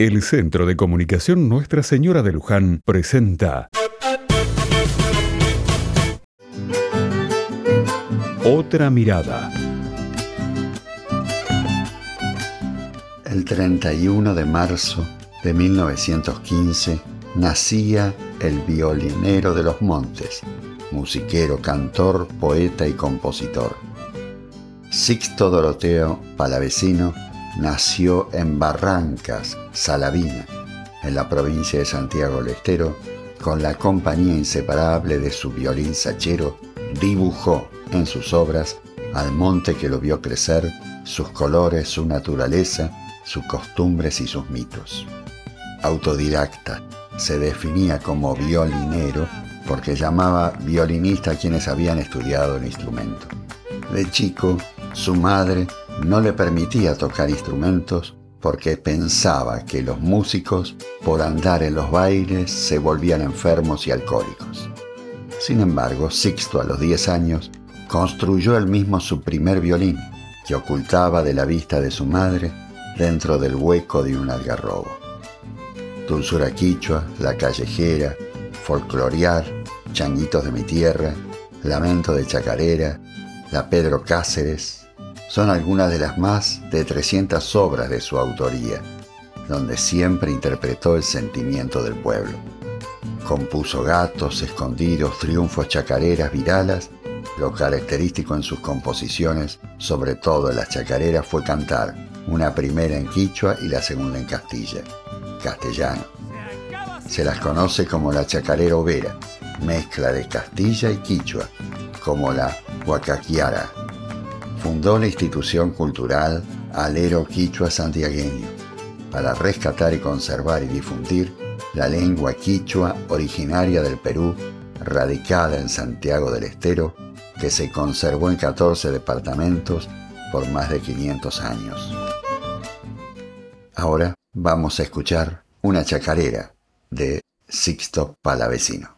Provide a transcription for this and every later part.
El Centro de Comunicación Nuestra Señora de Luján presenta Otra mirada. El 31 de marzo de 1915 nacía el violinero de los montes, musiquero, cantor, poeta y compositor. Sixto Doroteo Palavecino nació en Barrancas, Salavina, en la provincia de Santiago del Estero, con la compañía inseparable de su violín sachero, dibujó en sus obras al monte que lo vio crecer, sus colores, su naturaleza, sus costumbres y sus mitos. Autodidacta, se definía como violinero porque llamaba violinista a quienes habían estudiado el instrumento. De chico, su madre no le permitía tocar instrumentos porque pensaba que los músicos, por andar en los bailes, se volvían enfermos y alcohólicos. Sin embargo, Sixto a los 10 años construyó él mismo su primer violín, que ocultaba de la vista de su madre dentro del hueco de un algarrobo. Dulzura quichua, la callejera, folclorear, changuitos de mi tierra, lamento de chacarera, la Pedro Cáceres, son algunas de las más de 300 obras de su autoría, donde siempre interpretó el sentimiento del pueblo. Compuso gatos, escondidos, triunfos, chacareras, viralas. Lo característico en sus composiciones, sobre todo en las chacareras, fue cantar una primera en quichua y la segunda en castilla, castellano. Se las conoce como la chacarera overa, mezcla de castilla y quichua, como la huacaquiara, fundó la institución cultural Alero Quichua Santiagueño para rescatar y conservar y difundir la lengua quichua originaria del Perú, radicada en Santiago del Estero, que se conservó en 14 departamentos por más de 500 años. Ahora vamos a escuchar una chacarera de Sixto Palavecino.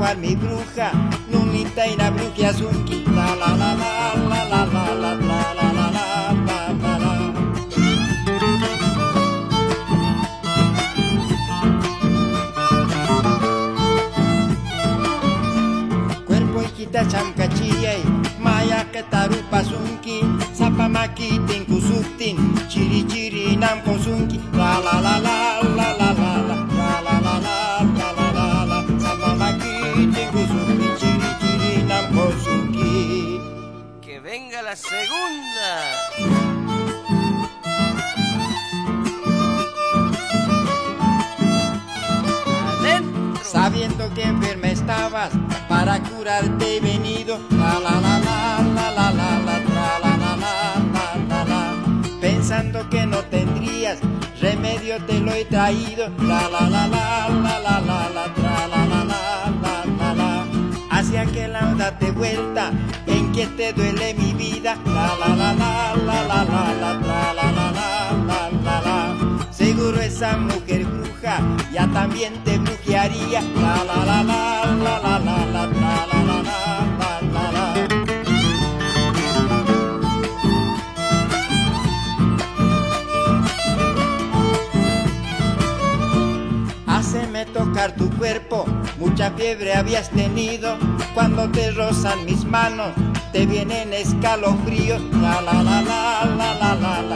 chawal mi bruja nunita y na bruja la la la la la la la la la la la la segunda. Sabiendo que enferma estabas, para curarte he venido. La la la la la la la la la la la la la Pensando que no tendrías remedio te lo he traído. La la la la la date vuelta, en que te duele mi vida. La la la la la la la la la la la la la Seguro esa mujer bruja ya también te brujearía. La la la la tu cuerpo, mucha fiebre habías tenido. Cuando te rozan mis manos, te vienen escalofríos. La la la la la la la.